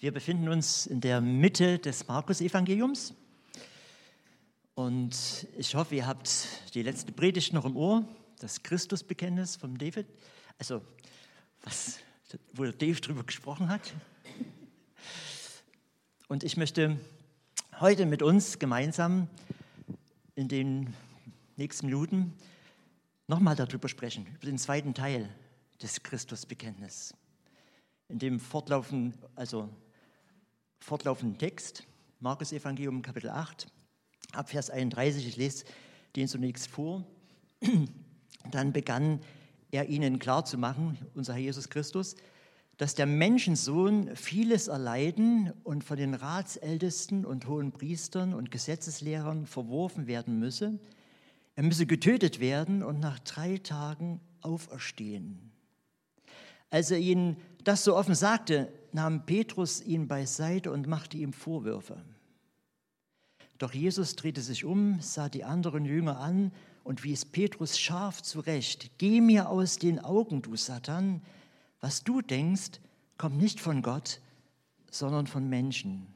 Wir befinden uns in der Mitte des Markus-Evangeliums. Und ich hoffe, ihr habt die letzte Predigt noch im Ohr, das Christusbekenntnis von David. Also, was, wo Dave drüber gesprochen hat. Und ich möchte heute mit uns gemeinsam in den nächsten Minuten nochmal darüber sprechen, über den zweiten Teil des Christusbekenntnisses. In dem fortlaufenden, also fortlaufenden Text, Markus Evangelium Kapitel 8, ab Vers 31, ich lese den zunächst vor. Dann begann er ihnen klarzumachen, unser Herr Jesus Christus, dass der Menschensohn vieles erleiden und von den Ratsältesten und hohen Priestern und Gesetzeslehrern verworfen werden müsse. Er müsse getötet werden und nach drei Tagen auferstehen. Als er ihnen das so offen sagte, nahm Petrus ihn beiseite und machte ihm Vorwürfe. Doch Jesus drehte sich um, sah die anderen Jünger an und wies Petrus scharf zurecht. Geh mir aus den Augen, du Satan. Was du denkst, kommt nicht von Gott, sondern von Menschen.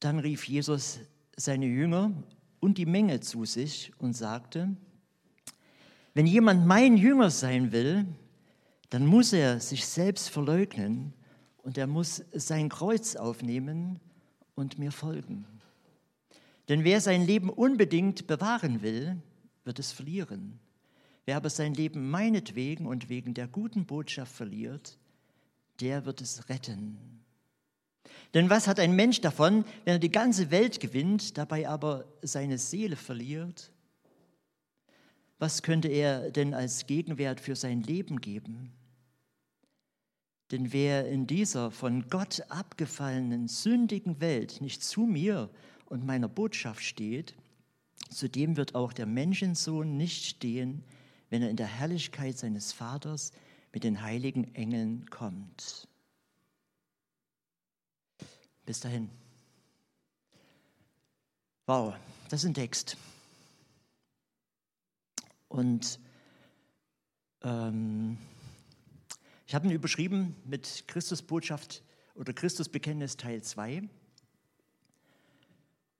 Dann rief Jesus seine Jünger und die Menge zu sich und sagte, wenn jemand mein Jünger sein will, dann muss er sich selbst verleugnen und er muss sein Kreuz aufnehmen und mir folgen. Denn wer sein Leben unbedingt bewahren will, wird es verlieren. Wer aber sein Leben meinetwegen und wegen der guten Botschaft verliert, der wird es retten. Denn was hat ein Mensch davon, wenn er die ganze Welt gewinnt, dabei aber seine Seele verliert? Was könnte er denn als Gegenwert für sein Leben geben? Denn wer in dieser von Gott abgefallenen, sündigen Welt nicht zu mir und meiner Botschaft steht, zu dem wird auch der Menschensohn nicht stehen, wenn er in der Herrlichkeit seines Vaters mit den heiligen Engeln kommt. Bis dahin. Wow, das ist ein Text. Und ähm, ich habe ihn überschrieben mit Christusbotschaft oder Christusbekenntnis Teil 2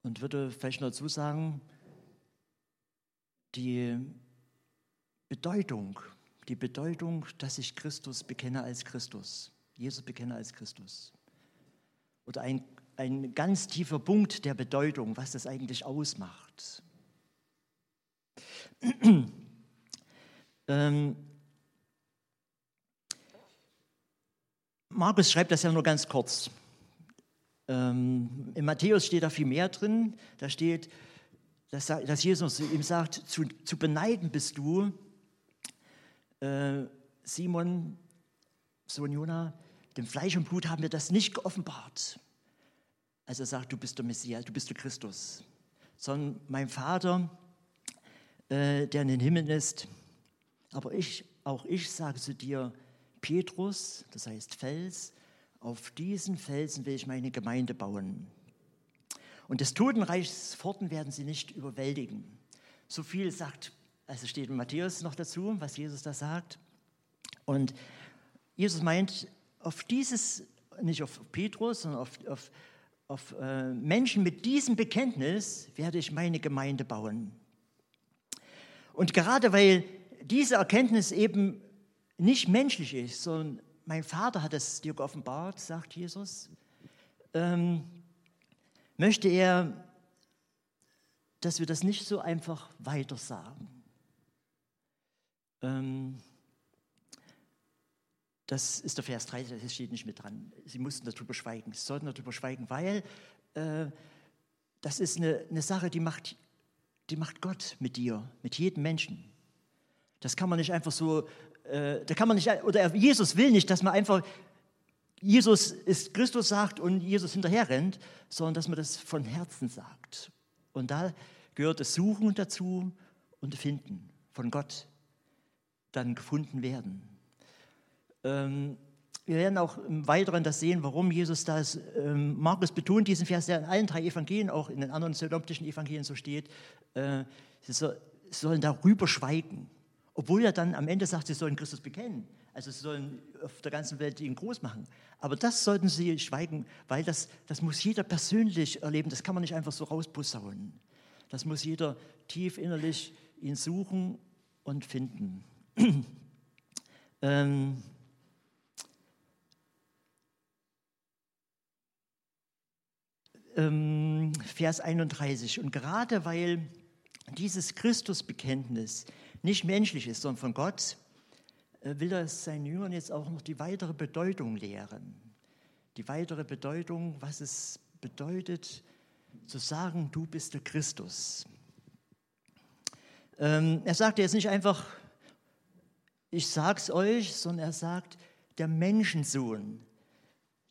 und würde vielleicht noch dazu sagen, die Bedeutung, die Bedeutung, dass ich Christus bekenne als Christus, Jesus bekenne als Christus. Oder ein, ein ganz tiefer Punkt der Bedeutung, was das eigentlich ausmacht. Ähm, Markus schreibt das ja nur ganz kurz. Ähm, in Matthäus steht da viel mehr drin. Da steht, dass, dass Jesus ihm sagt, zu, zu beneiden bist du, äh, Simon, Sohn Jona, dem Fleisch und Blut haben wir das nicht geoffenbart. Also er sagt, du bist der Messias, du bist der Christus. Sondern mein Vater, äh, der in den Himmel ist. Aber ich, auch ich sage zu dir, Petrus, das heißt Fels, auf diesen Felsen will ich meine Gemeinde bauen. Und des Totenreichs Pforten werden sie nicht überwältigen. So viel sagt, also steht in Matthäus noch dazu, was Jesus da sagt. Und Jesus meint, auf dieses, nicht auf Petrus, sondern auf, auf, auf äh, Menschen mit diesem Bekenntnis werde ich meine Gemeinde bauen. Und gerade weil diese Erkenntnis eben nicht menschlich ist, sondern mein Vater hat es dir geoffenbart, sagt Jesus, ähm, möchte er, dass wir das nicht so einfach weiter sagen. Ähm, das ist der Vers 3, das steht nicht mit dran. Sie mussten darüber schweigen. Sie sollten darüber schweigen, weil äh, das ist eine, eine Sache, die macht, die macht Gott mit dir, mit jedem Menschen. Das kann man nicht einfach so äh, da kann man nicht, oder Jesus will nicht, dass man einfach Jesus ist Christus sagt und Jesus hinterher rennt, sondern dass man das von Herzen sagt. Und da gehört das Suchen dazu und Finden von Gott dann gefunden werden. Ähm, wir werden auch im Weiteren das sehen, warum Jesus das, ähm, Markus betont diesen Vers, der in allen drei Evangelien, auch in den anderen synoptischen Evangelien so steht, äh, sie, so, sie sollen darüber schweigen. Obwohl er dann am Ende sagt, sie sollen Christus bekennen. Also sie sollen auf der ganzen Welt ihn groß machen. Aber das sollten sie schweigen, weil das, das muss jeder persönlich erleben. Das kann man nicht einfach so rausposaunen. Das muss jeder tief innerlich ihn suchen und finden. ähm, ähm, Vers 31. Und gerade weil dieses Christusbekenntnis nicht menschlich ist, sondern von Gott, äh, will er seinen Jüngern jetzt auch noch die weitere Bedeutung lehren. Die weitere Bedeutung, was es bedeutet, zu sagen, du bist der Christus. Ähm, er sagt jetzt nicht einfach, ich sag's euch, sondern er sagt, der Menschensohn.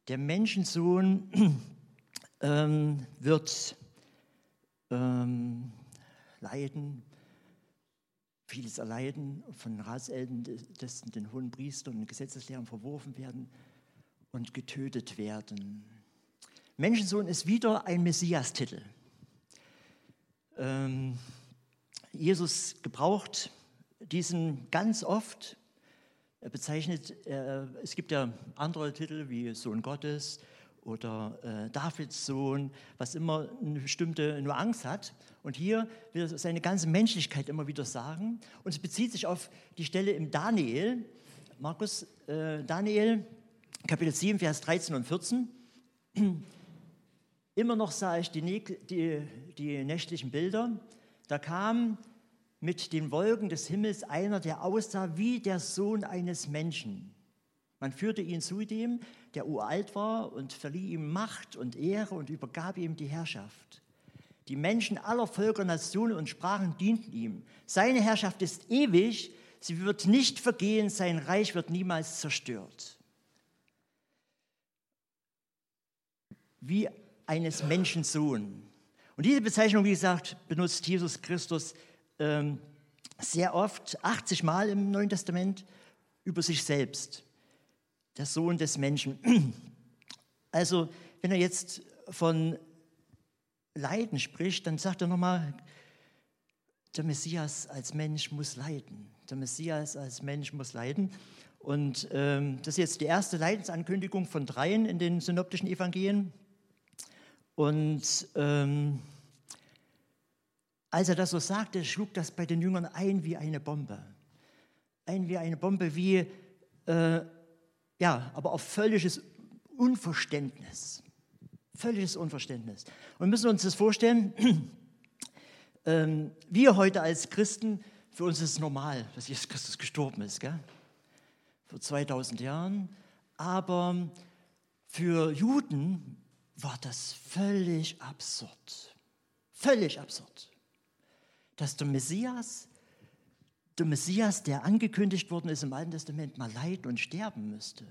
Der Menschensohn ähm, wird ähm, leiden, vieles erleiden, von Ratsältesten, den hohen Priestern und Gesetzeslehrern verworfen werden und getötet werden. Menschensohn ist wieder ein Messias-Titel. Ähm, Jesus gebraucht diesen ganz oft. Er bezeichnet, äh, es gibt ja andere Titel wie Sohn Gottes, oder äh, Davids Sohn, was immer eine bestimmte Nuance hat. Und hier will er seine ganze Menschlichkeit immer wieder sagen. Und es bezieht sich auf die Stelle im Daniel, Markus, äh, Daniel, Kapitel 7, Vers 13 und 14. Immer noch sah ich die, die, die nächtlichen Bilder. Da kam mit den Wolken des Himmels einer, der aussah wie der Sohn eines Menschen. Man führte ihn zu dem, der uralt war, und verlieh ihm Macht und Ehre und übergab ihm die Herrschaft. Die Menschen aller Völker, Nationen und Sprachen dienten ihm. Seine Herrschaft ist ewig, sie wird nicht vergehen, sein Reich wird niemals zerstört. Wie eines Menschen Sohn. Und diese Bezeichnung, wie gesagt, benutzt Jesus Christus ähm, sehr oft, 80 Mal im Neuen Testament, über sich selbst der Sohn des Menschen. Also, wenn er jetzt von Leiden spricht, dann sagt er nochmal, der Messias als Mensch muss leiden. Der Messias als Mensch muss leiden. Und ähm, das ist jetzt die erste Leidensankündigung von dreien in den synoptischen Evangelien. Und ähm, als er das so sagte, schlug das bei den Jüngern ein wie eine Bombe. Ein wie eine Bombe, wie äh, ja, aber auf völliges Unverständnis. Völliges Unverständnis. Und müssen uns das vorstellen, ähm, wir heute als Christen, für uns ist es normal, dass Jesus Christus gestorben ist, gell? vor 2000 Jahren. Aber für Juden war das völlig absurd. Völlig absurd. Dass der Messias der Messias, der angekündigt worden ist im Alten Testament, mal leiden und sterben müsste.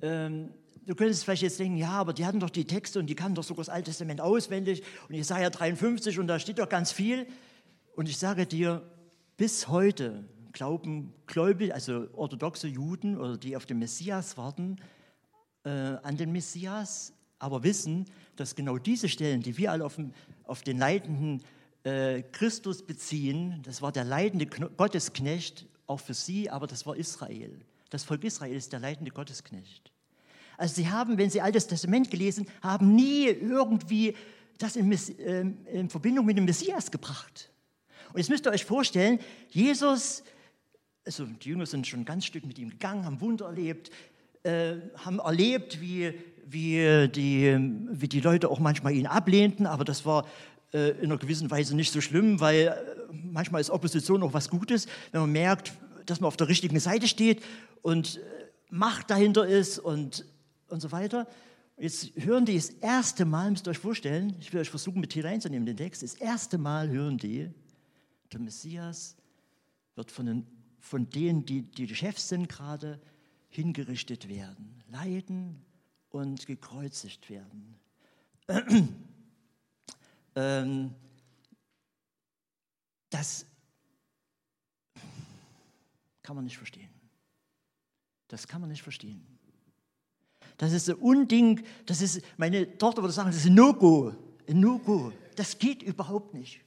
Ähm, du könntest vielleicht jetzt denken, ja, aber die hatten doch die Texte und die kannten doch sogar das Alte Testament auswendig und Jesaja 53 und da steht doch ganz viel. Und ich sage dir, bis heute glauben Gläubige, also orthodoxe Juden oder die auf den Messias warten, äh, an den Messias, aber wissen, dass genau diese Stellen, die wir alle auf, dem, auf den leidenden Christus beziehen. Das war der leidende Gottesknecht, auch für sie, aber das war Israel. Das Volk Israel ist der leidende Gottesknecht. Also sie haben, wenn sie Altes Testament gelesen, haben nie irgendwie das in, äh, in Verbindung mit dem Messias gebracht. Und jetzt müsst ihr euch vorstellen, Jesus, also die Jünger sind schon ein ganz Stück mit ihm gegangen, haben Wunder erlebt, äh, haben erlebt, wie, wie, die, wie die Leute auch manchmal ihn ablehnten, aber das war äh, in einer gewissen Weise nicht so schlimm, weil äh, manchmal ist Opposition auch was Gutes, wenn man merkt, dass man auf der richtigen Seite steht und äh, Macht dahinter ist und, und so weiter. Jetzt hören die das erste Mal, müsst ihr euch vorstellen, ich will euch versuchen, mit hier reinzunehmen, den Text, das erste Mal hören die, der Messias wird von, den, von denen, die, die Chefs sind gerade, hingerichtet werden, leiden und gekreuzigt werden. Ähm, das kann man nicht verstehen. Das kann man nicht verstehen. Das ist ein Unding, das ist, meine Tochter würde sagen, das ist ein No-Go. Ein No-Go. Das geht überhaupt nicht.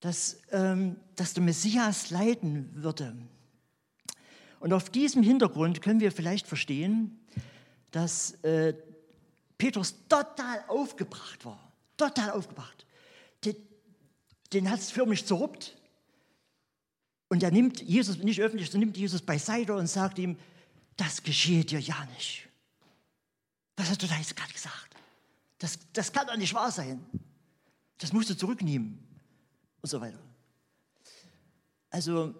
Dass, ähm, dass der Messias leiden würde. Und auf diesem Hintergrund können wir vielleicht verstehen, dass äh, Petrus total aufgebracht war. Total aufgebracht. Den, den hat es förmlich zerruppt. Und er nimmt Jesus, nicht öffentlich, sondern nimmt Jesus beiseite und sagt ihm, das geschehe dir ja nicht. Was hast du da jetzt gerade gesagt? Das, das kann doch nicht wahr sein. Das musst du zurücknehmen. Und so weiter. Also,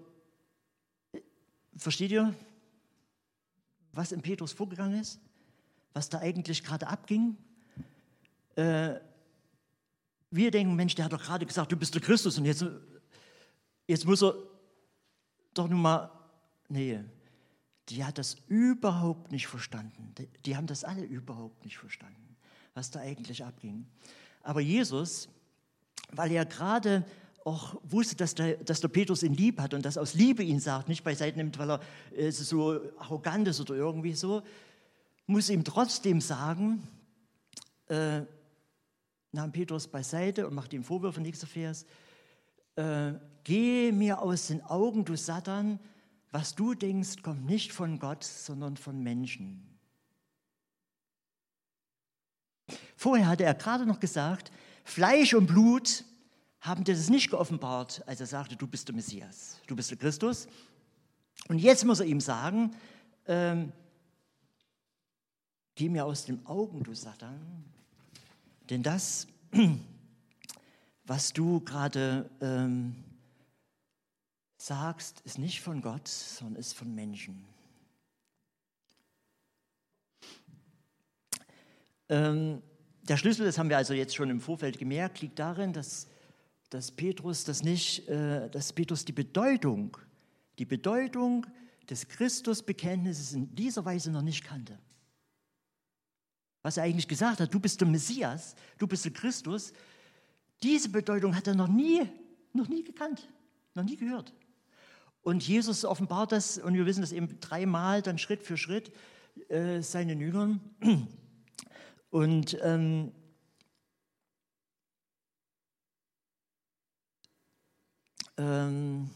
versteht ihr, was in Petrus vorgegangen ist? Was da eigentlich gerade abging? Äh, wir denken, Mensch, der hat doch gerade gesagt, du bist der Christus und jetzt, jetzt muss er doch nun mal, nee, die hat das überhaupt nicht verstanden. Die, die haben das alle überhaupt nicht verstanden, was da eigentlich abging. Aber Jesus, weil er gerade auch wusste, dass der, dass der Petrus ihn lieb hat und das aus Liebe ihn sagt, nicht beiseite nimmt, weil er äh, so arrogant ist oder irgendwie so, muss ihm trotzdem sagen, äh, nahm Petrus beiseite und macht ihm Vorwürfe, nächster Vers, äh, geh mir aus den Augen, du Satan, was du denkst, kommt nicht von Gott, sondern von Menschen. Vorher hatte er gerade noch gesagt, Fleisch und Blut haben dir das nicht geoffenbart, als er sagte, du bist der Messias, du bist der Christus. Und jetzt muss er ihm sagen, ähm, geh mir aus den Augen, du Satan, denn das, was du gerade ähm, sagst, ist nicht von Gott, sondern ist von Menschen. Ähm, der Schlüssel, das haben wir also jetzt schon im Vorfeld gemerkt, liegt darin, dass, dass Petrus das nicht, äh, dass Petrus die Bedeutung, die Bedeutung des Christusbekenntnisses in dieser Weise noch nicht kannte. Was er eigentlich gesagt hat, du bist der Messias, du bist der Christus, diese Bedeutung hat er noch nie, noch nie gekannt, noch nie gehört. Und Jesus offenbart das, und wir wissen das eben dreimal, dann Schritt für Schritt, äh, seinen Jüngern. Und ähm, ähm,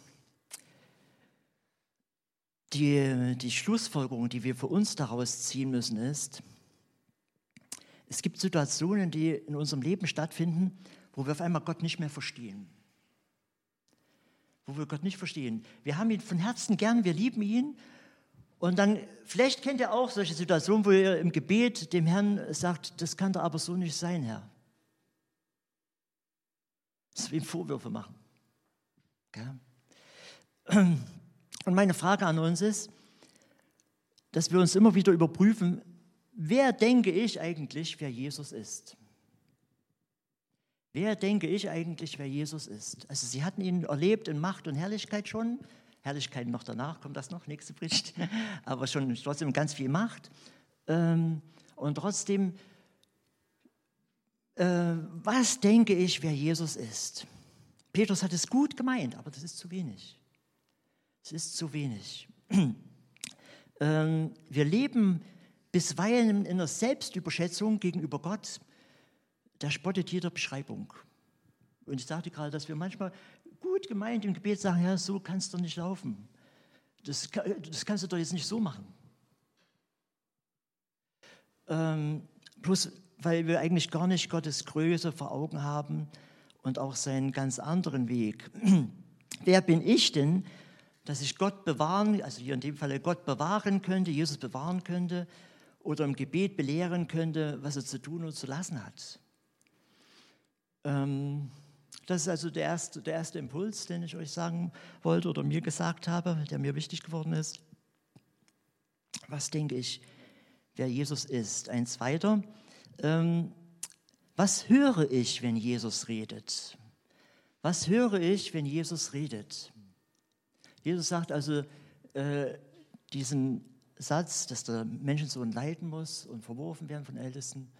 die, die Schlussfolgerung, die wir für uns daraus ziehen müssen, ist, es gibt Situationen, die in unserem Leben stattfinden, wo wir auf einmal Gott nicht mehr verstehen wo wir Gott nicht verstehen. Wir haben ihn von Herzen gern, wir lieben ihn. Und dann, vielleicht kennt ihr auch solche Situationen, wo ihr im Gebet dem Herrn sagt, das kann doch aber so nicht sein, Herr. Dass wir ihm Vorwürfe machen. Und meine Frage an uns ist, dass wir uns immer wieder überprüfen, wer denke ich eigentlich, wer Jesus ist? Wer denke ich eigentlich, wer Jesus ist? Also sie hatten ihn erlebt in Macht und Herrlichkeit schon. Herrlichkeit noch danach, kommt das noch, nächste Bericht. Aber schon trotzdem ganz viel Macht. Ähm, und trotzdem, äh, was denke ich, wer Jesus ist? Petrus hat es gut gemeint, aber das ist zu wenig. Es ist zu wenig. Ähm, wir leben bisweilen in einer Selbstüberschätzung gegenüber Gott der spottet jeder Beschreibung. Und ich sagte gerade, dass wir manchmal gut gemeint im Gebet sagen, ja, so kannst du nicht laufen. Das, das kannst du doch jetzt nicht so machen. Ähm, bloß weil wir eigentlich gar nicht Gottes Größe vor Augen haben und auch seinen ganz anderen Weg. Wer bin ich denn, dass ich Gott bewahren, also hier in dem Fall Gott bewahren könnte, Jesus bewahren könnte oder im Gebet belehren könnte, was er zu tun und zu lassen hat? Ähm, das ist also der erste, der erste Impuls, den ich euch sagen wollte oder mir gesagt habe, der mir wichtig geworden ist. Was denke ich, wer Jesus ist? Ein zweiter. Ähm, was höre ich, wenn Jesus redet? Was höre ich, wenn Jesus redet? Jesus sagt also äh, diesen Satz, dass der Menschensohn leiden muss und verworfen werden von Ältesten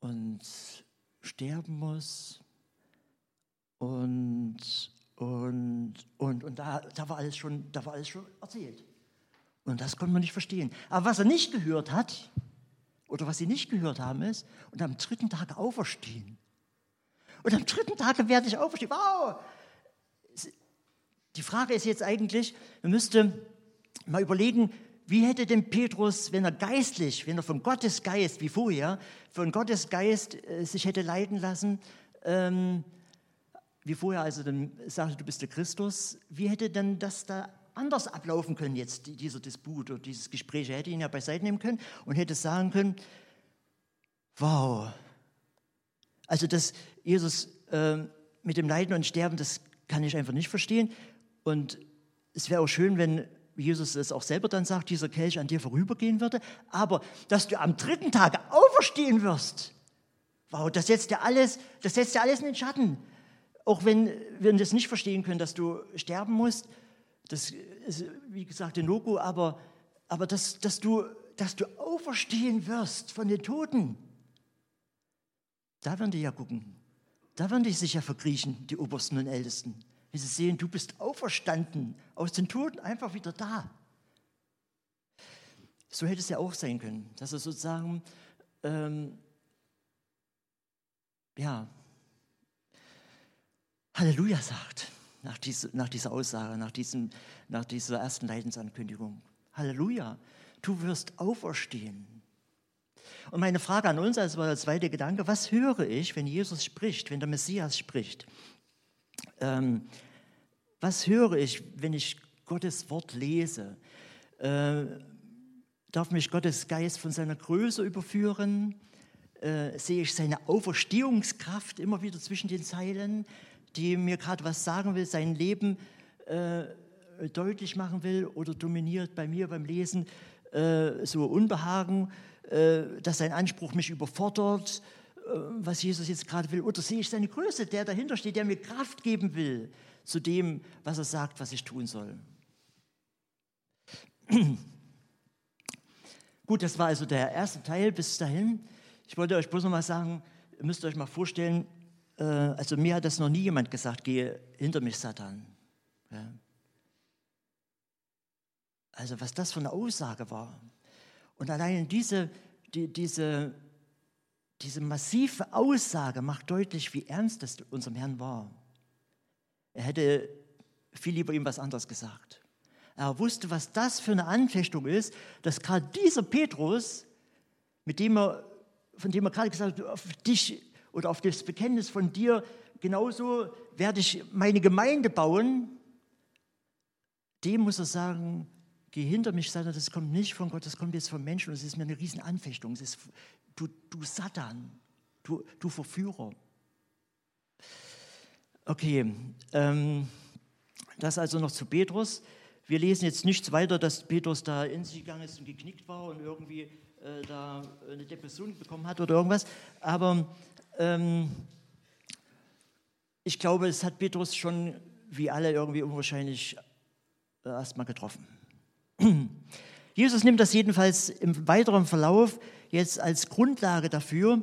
und sterben muss. Und, und, und, und da, da, war alles schon, da war alles schon erzählt. Und das konnte man nicht verstehen. Aber was er nicht gehört hat, oder was sie nicht gehört haben, ist, und am dritten Tag auferstehen. Und am dritten Tag werde ich auferstehen. Wow! Die Frage ist jetzt eigentlich, man müsste mal überlegen, wie hätte denn Petrus, wenn er geistlich, wenn er von Gottes Geist, wie vorher, von Gottes Geist äh, sich hätte leiten lassen, ähm, wie vorher also dann sagte, du bist der Christus, wie hätte denn das da anders ablaufen können jetzt, dieser Disput oder dieses Gespräch? Er hätte ihn ja beiseite nehmen können und hätte sagen können, wow, also dass Jesus äh, mit dem Leiden und Sterben, das kann ich einfach nicht verstehen. Und es wäre auch schön, wenn Jesus es auch selber dann sagt, dieser Kelch an dir vorübergehen würde, aber dass du am dritten Tag auferstehen wirst, wow, das setzt ja alles, das setzt ja alles in den Schatten. Auch wenn wir das nicht verstehen können, dass du sterben musst, das ist, wie gesagt, ein Logo, aber, aber dass, dass, du, dass du auferstehen wirst von den Toten, da werden die ja gucken. Da werden die sich ja verkriechen, die Obersten und Ältesten. Wenn sie sehen, du bist auferstanden, aus den Toten einfach wieder da. So hätte es ja auch sein können, dass er sozusagen, ähm, ja, Halleluja sagt nach, diese, nach dieser Aussage, nach, diesem, nach dieser ersten Leidensankündigung. Halleluja, du wirst auferstehen. Und meine Frage an uns, als war der zweite Gedanke, was höre ich, wenn Jesus spricht, wenn der Messias spricht? Ähm, was höre ich, wenn ich Gottes Wort lese? Äh, darf mich Gottes Geist von seiner Größe überführen? Äh, sehe ich seine Auferstehungskraft immer wieder zwischen den Zeilen, die mir gerade was sagen will, sein Leben äh, deutlich machen will oder dominiert bei mir beim Lesen äh, so Unbehagen? Äh, dass sein Anspruch mich überfordert, was Jesus jetzt gerade will. Oder sehe ich seine Größe, der dahinter steht, der mir Kraft geben will zu dem, was er sagt, was ich tun soll. Gut, das war also der erste Teil bis dahin. Ich wollte euch bloß noch mal sagen, ihr müsst euch mal vorstellen, äh, also mir hat das noch nie jemand gesagt, gehe hinter mich, Satan. Also was das für eine Aussage war. Und allein diese, die, diese, diese massive Aussage macht deutlich, wie ernst es unserem Herrn war. Er hätte viel lieber ihm was anderes gesagt. Er wusste, was das für eine Anfechtung ist, dass gerade dieser Petrus, mit dem er, von dem er gerade gesagt hat, auf dich oder auf das Bekenntnis von dir, genauso werde ich meine Gemeinde bauen, dem muss er sagen, geh hinter mich, Satan, das kommt nicht von Gott, das kommt jetzt von Menschen und es ist mir eine riesen Anfechtung. Es ist, du, du Satan, du, du Verführer. Okay, ähm, das also noch zu Petrus. Wir lesen jetzt nichts weiter, dass Petrus da in sich gegangen ist und geknickt war und irgendwie äh, da eine Depression bekommen hat oder irgendwas. Aber ähm, ich glaube, es hat Petrus schon wie alle irgendwie unwahrscheinlich äh, erstmal getroffen. Jesus nimmt das jedenfalls im weiteren Verlauf jetzt als Grundlage dafür,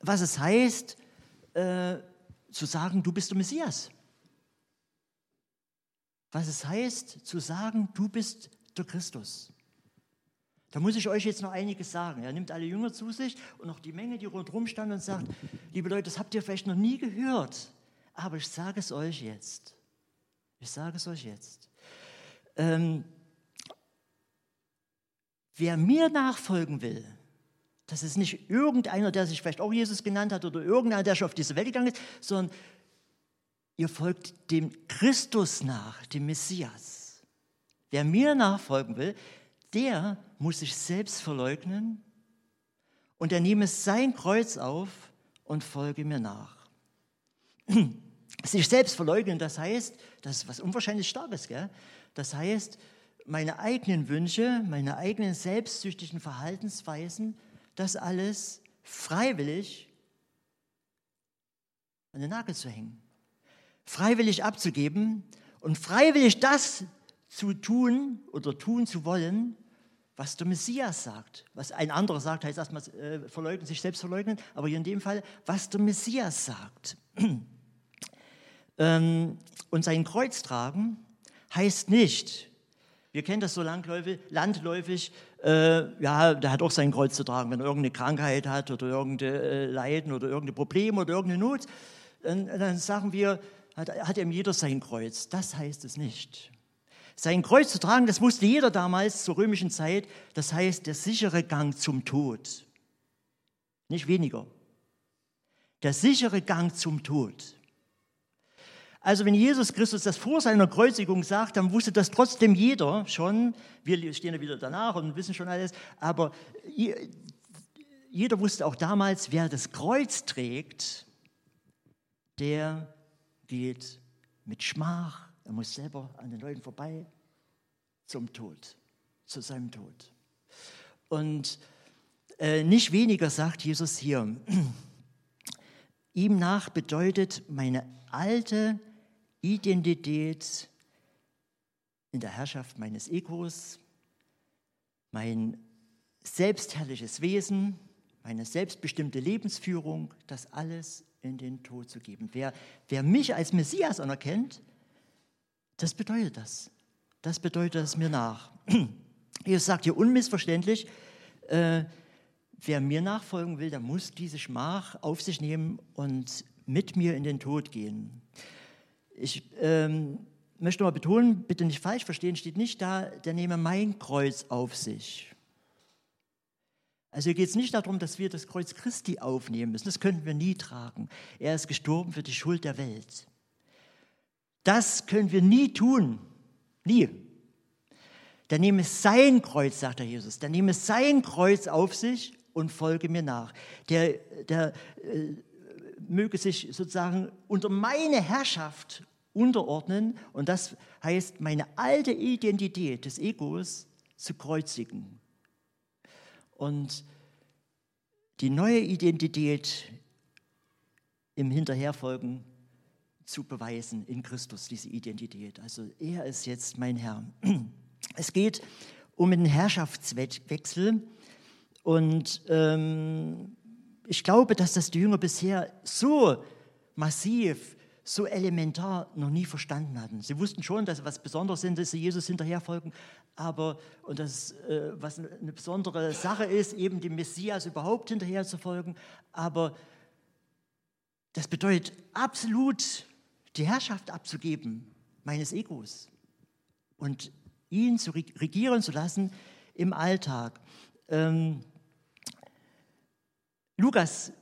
was es heißt, äh, zu sagen, du bist der Messias. Was es heißt, zu sagen, du bist der Christus. Da muss ich euch jetzt noch einiges sagen. Er nimmt alle Jünger zu sich und auch die Menge, die rundherum stand und sagt, liebe Leute, das habt ihr vielleicht noch nie gehört, aber ich sage es euch jetzt. Ich sage es euch jetzt. Ähm, Wer mir nachfolgen will, das ist nicht irgendeiner, der sich vielleicht auch Jesus genannt hat oder irgendeiner, der schon auf diese Welt gegangen ist, sondern ihr folgt dem Christus nach, dem Messias. Wer mir nachfolgen will, der muss sich selbst verleugnen und er nehme sein Kreuz auf und folge mir nach. Sich selbst verleugnen, das heißt, das ist was unwahrscheinlich Starkes, gell? das heißt, meine eigenen Wünsche, meine eigenen selbstsüchtigen Verhaltensweisen, das alles freiwillig an den Nagel zu hängen, freiwillig abzugeben und freiwillig das zu tun oder tun zu wollen, was der Messias sagt. Was ein anderer sagt, heißt erstmal äh, verleugnen, sich selbst verleugnen, aber hier in dem Fall, was der Messias sagt. ähm, und sein Kreuz tragen heißt nicht, wir kennen das so landläufig, äh, ja, der hat auch sein Kreuz zu tragen. Wenn er irgendeine Krankheit hat oder irgendein äh, Leiden oder irgendein Problem oder irgendeine Not, dann, dann sagen wir, hat, hat ihm jeder sein Kreuz. Das heißt es nicht. Sein Kreuz zu tragen, das wusste jeder damals zur römischen Zeit, das heißt der sichere Gang zum Tod. Nicht weniger. Der sichere Gang zum Tod. Also wenn Jesus Christus das vor seiner Kreuzigung sagt, dann wusste das trotzdem jeder schon. Wir stehen ja wieder danach und wissen schon alles. Aber jeder wusste auch damals, wer das Kreuz trägt, der geht mit Schmach, er muss selber an den Leuten vorbei zum Tod, zu seinem Tod. Und äh, nicht weniger sagt Jesus hier, ihm nach bedeutet meine alte Identität in der Herrschaft meines Egos, mein selbstherrliches Wesen, meine selbstbestimmte Lebensführung, das alles in den Tod zu geben. Wer, wer mich als Messias anerkennt, das bedeutet das. Das bedeutet es mir nach. Jesus sagt hier unmissverständlich, äh, wer mir nachfolgen will, der muss diese Schmach auf sich nehmen und mit mir in den Tod gehen. Ich ähm, möchte mal betonen, bitte nicht falsch verstehen, steht nicht da, der nehme mein Kreuz auf sich. Also hier geht es nicht darum, dass wir das Kreuz Christi aufnehmen müssen. Das könnten wir nie tragen. Er ist gestorben für die Schuld der Welt. Das können wir nie tun. Nie. Der nehme sein Kreuz, sagt der Jesus. Der nehme sein Kreuz auf sich und folge mir nach. Der, der äh, möge sich sozusagen unter meine Herrschaft unterordnen und das heißt, meine alte Identität des Egos zu kreuzigen und die neue Identität im Hinterherfolgen zu beweisen in Christus, diese Identität. Also er ist jetzt mein Herr. Es geht um einen Herrschaftswechsel und ähm, ich glaube, dass das die Jünger bisher so massiv so elementar noch nie verstanden hatten. Sie wussten schon, dass was Besonderes sind, dass sie Jesus hinterherfolgen, aber und das, äh, was eine besondere Sache ist, eben dem Messias überhaupt hinterher zu folgen, aber das bedeutet absolut die Herrschaft abzugeben meines Egos und ihn zu regieren zu lassen im Alltag. Ähm, Lukas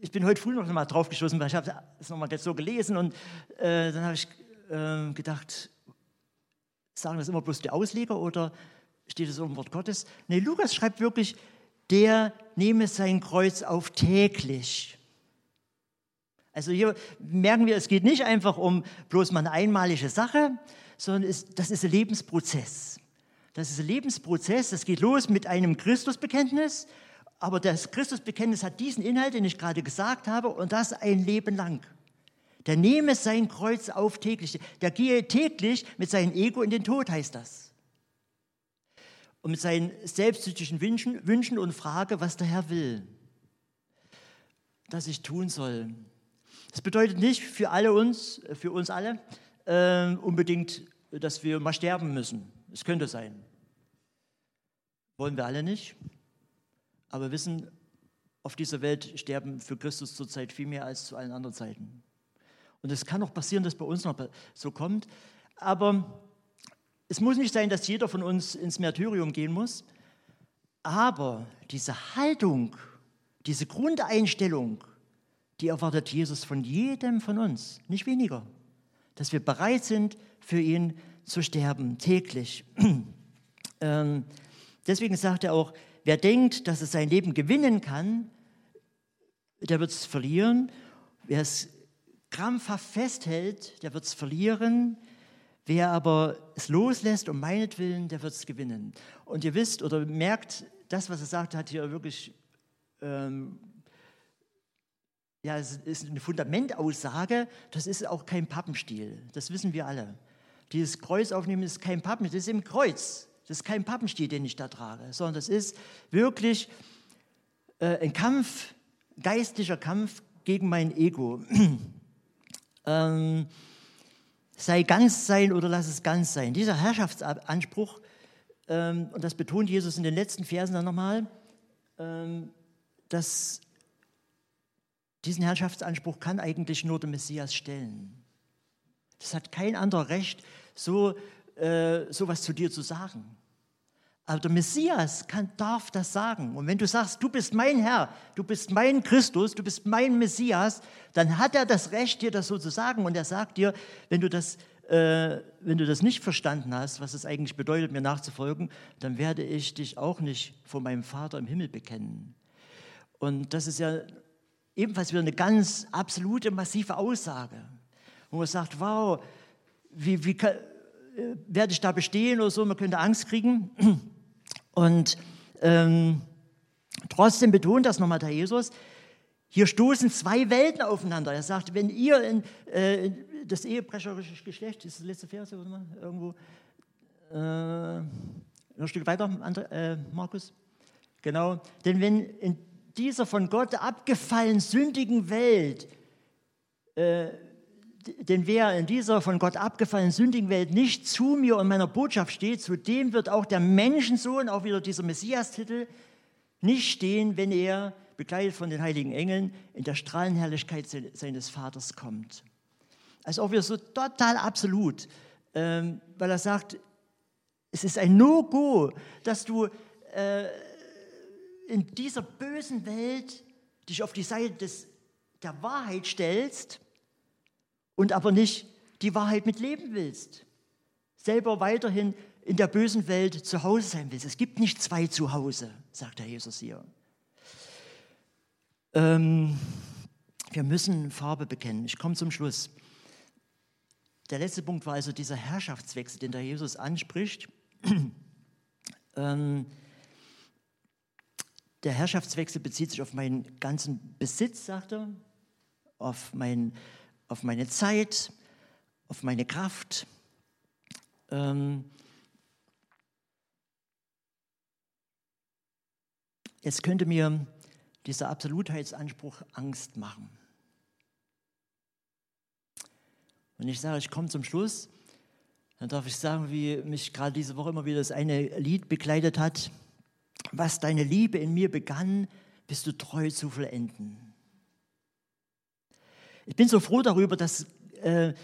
ich bin heute früh noch mal drauf geschossen, weil ich habe es noch mal so gelesen und äh, dann habe ich äh, gedacht, sagen das immer bloß die Ausleger oder steht es im Wort Gottes? Nee, Lukas schreibt wirklich, der nehme sein Kreuz auf täglich. Also hier merken wir, es geht nicht einfach um bloß mal eine einmalige Sache, sondern es, das ist ein Lebensprozess. Das ist ein Lebensprozess, das geht los mit einem Christusbekenntnis, aber das Christusbekenntnis hat diesen Inhalt, den ich gerade gesagt habe, und das ein Leben lang. Der nehme sein Kreuz auf täglich. Der gehe täglich mit seinem Ego in den Tod, heißt das. Und mit seinen selbstsüchtigen Wünschen, Wünschen und Frage, was der Herr will, dass ich tun soll. Das bedeutet nicht für alle uns, für uns alle, äh, unbedingt, dass wir mal sterben müssen. Es könnte sein. Wollen wir alle nicht. Aber wissen, auf dieser Welt sterben für Christus zurzeit viel mehr als zu allen anderen Zeiten. Und es kann auch passieren, dass bei uns noch so kommt. Aber es muss nicht sein, dass jeder von uns ins Märtyrium gehen muss. Aber diese Haltung, diese Grundeinstellung, die erwartet Jesus von jedem von uns, nicht weniger. Dass wir bereit sind, für ihn zu sterben, täglich. ähm, deswegen sagt er auch, Wer denkt, dass er sein Leben gewinnen kann, der wird es verlieren. Wer es krampfhaft festhält, der wird es verlieren. Wer aber es loslässt um meinetwillen, der wird es gewinnen. Und ihr wisst oder merkt, das, was er sagt, hat hier wirklich, ähm, ja, es ist eine Fundamentaussage, das ist auch kein Pappenstiel, das wissen wir alle. Dieses Kreuz aufnehmen ist kein Pappenstiel, das ist im Kreuz. Das ist kein Pappenstiel, den ich da trage, sondern das ist wirklich äh, ein Kampf, geistlicher Kampf gegen mein Ego. ähm, sei ganz sein oder lass es ganz sein. Dieser Herrschaftsanspruch, ähm, und das betont Jesus in den letzten Versen dann nochmal, ähm, dass diesen Herrschaftsanspruch kann eigentlich nur der Messias stellen. Das hat kein anderer Recht, so äh, sowas zu dir zu sagen. Aber der Messias kann, darf das sagen. Und wenn du sagst, du bist mein Herr, du bist mein Christus, du bist mein Messias, dann hat er das Recht, dir das so zu sagen. Und er sagt dir, wenn du das, äh, wenn du das nicht verstanden hast, was es eigentlich bedeutet, mir nachzufolgen, dann werde ich dich auch nicht vor meinem Vater im Himmel bekennen. Und das ist ja ebenfalls wieder eine ganz absolute, massive Aussage, wo man sagt, wow, wie, wie kann, werde ich da bestehen oder so, man könnte Angst kriegen. Und ähm, trotzdem betont das nochmal der Jesus, hier stoßen zwei Welten aufeinander. Er sagt, wenn ihr in, äh, das ehebrecherische Geschlecht, ist das letzte Vers irgendwo, äh, ein Stück weiter, äh, Markus, genau, denn wenn in dieser von Gott abgefallen sündigen Welt äh, denn wer in dieser von Gott abgefallenen sündigen Welt nicht zu mir und meiner Botschaft steht, zu dem wird auch der Menschensohn, auch wieder dieser Messias-Titel, nicht stehen, wenn er, begleitet von den heiligen Engeln, in der Strahlenherrlichkeit seines Vaters kommt. Also auch wieder so total absolut, ähm, weil er sagt, es ist ein No-Go, dass du äh, in dieser bösen Welt dich auf die Seite des, der Wahrheit stellst und aber nicht die Wahrheit mitleben willst. Selber weiterhin in der bösen Welt zu Hause sein willst. Es gibt nicht zwei zu Hause, sagt der Jesus hier. Ähm, wir müssen Farbe bekennen. Ich komme zum Schluss. Der letzte Punkt war also dieser Herrschaftswechsel, den der Jesus anspricht. ähm, der Herrschaftswechsel bezieht sich auf meinen ganzen Besitz, sagt er, auf mein auf meine Zeit, auf meine Kraft. Ähm Jetzt könnte mir dieser Absolutheitsanspruch Angst machen. Wenn ich sage, ich komme zum Schluss, dann darf ich sagen, wie mich gerade diese Woche immer wieder das eine Lied begleitet hat. Was deine Liebe in mir begann, bist du treu zu vollenden. Ich bin so froh darüber, dass, äh,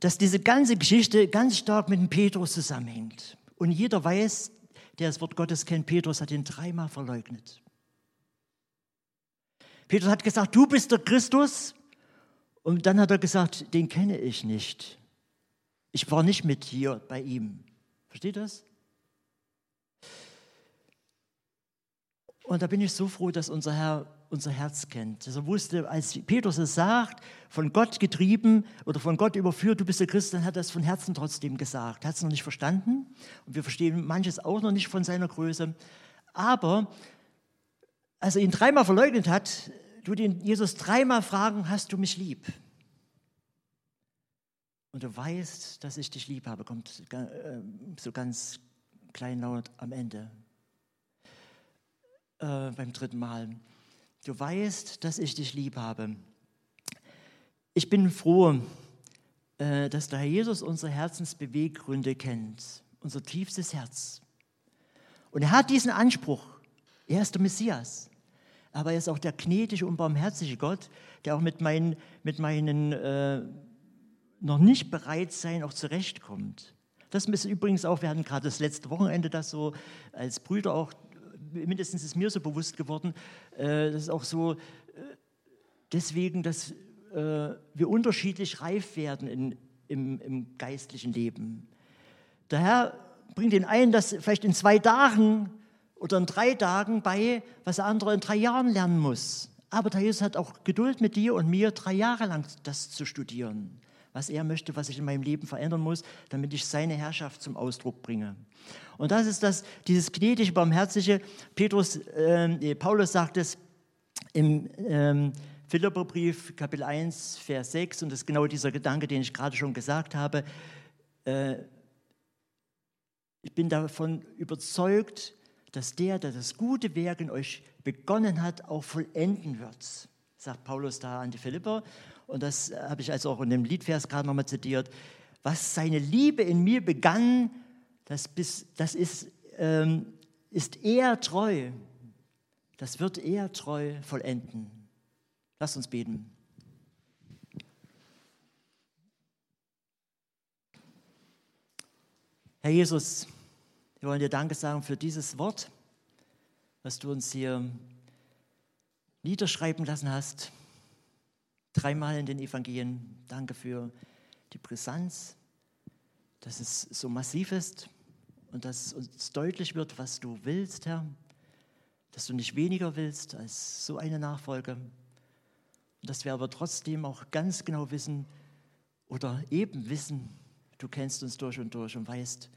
dass diese ganze Geschichte ganz stark mit dem Petrus zusammenhängt. Und jeder weiß, der das Wort Gottes kennt, Petrus hat ihn dreimal verleugnet. Petrus hat gesagt, du bist der Christus. Und dann hat er gesagt, den kenne ich nicht. Ich war nicht mit hier bei ihm. Versteht das? Und da bin ich so froh, dass unser Herr unser Herz kennt. Er wusste, als Petrus es sagt, von Gott getrieben oder von Gott überführt, du bist der Christ, dann hat er es von Herzen trotzdem gesagt. Hat es noch nicht verstanden und wir verstehen manches auch noch nicht von seiner Größe. Aber als er ihn dreimal verleugnet hat, du den Jesus dreimal fragen, hast du mich lieb? Und du weißt, dass ich dich lieb habe, kommt äh, so ganz kleinlaut am Ende, äh, beim dritten Mal. Du weißt, dass ich dich lieb habe. Ich bin froh, äh, dass der Herr Jesus unsere Herzensbeweggründe kennt, unser tiefstes Herz. Und er hat diesen Anspruch. Er ist der Messias. Aber er ist auch der gnädige und barmherzige Gott, der auch mit meinen, mit meinen äh, noch nicht bereit sein auch zurechtkommt. Das ist übrigens auch, wir hatten gerade das letzte Wochenende das so als Brüder auch mindestens ist mir so bewusst geworden, äh, das ist auch so, äh, deswegen, dass äh, wir unterschiedlich reif werden in, im, im geistlichen Leben. Der Herr bringt den einen das vielleicht in zwei Tagen oder in drei Tagen bei, was der andere in drei Jahren lernen muss. Aber der Jesus hat auch Geduld mit dir und mir, drei Jahre lang das zu studieren was er möchte, was ich in meinem Leben verändern muss, damit ich seine Herrschaft zum Ausdruck bringe. Und das ist das, dieses gnädige, barmherzige. Petrus, äh, Paulus sagt es im ähm, Philipperbrief, Kapitel 1, Vers 6, und das ist genau dieser Gedanke, den ich gerade schon gesagt habe. Äh, ich bin davon überzeugt, dass der, der das gute Werk in euch begonnen hat, auch vollenden wird, sagt Paulus da an die Philipper und das habe ich also auch in dem Liedvers gerade nochmal zitiert, was seine Liebe in mir begann, das, bis, das ist, ähm, ist er treu. Das wird er treu vollenden. Lasst uns beten. Herr Jesus, wir wollen dir Danke sagen für dieses Wort, was du uns hier niederschreiben lassen hast. Dreimal in den Evangelien. Danke für die Brisanz, dass es so massiv ist und dass uns deutlich wird, was du willst, Herr. Dass du nicht weniger willst als so eine Nachfolge. Und dass wir aber trotzdem auch ganz genau wissen oder eben wissen, du kennst uns durch und durch und weißt,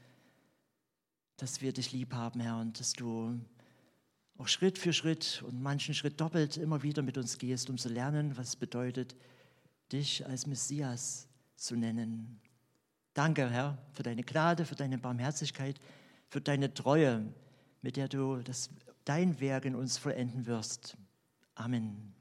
dass wir dich lieb haben, Herr, und dass du auch Schritt für Schritt und manchen Schritt doppelt immer wieder mit uns gehst, um zu lernen, was es bedeutet, dich als Messias zu nennen. Danke, Herr, für deine Gnade, für deine Barmherzigkeit, für deine Treue, mit der du das, dein Werk in uns vollenden wirst. Amen.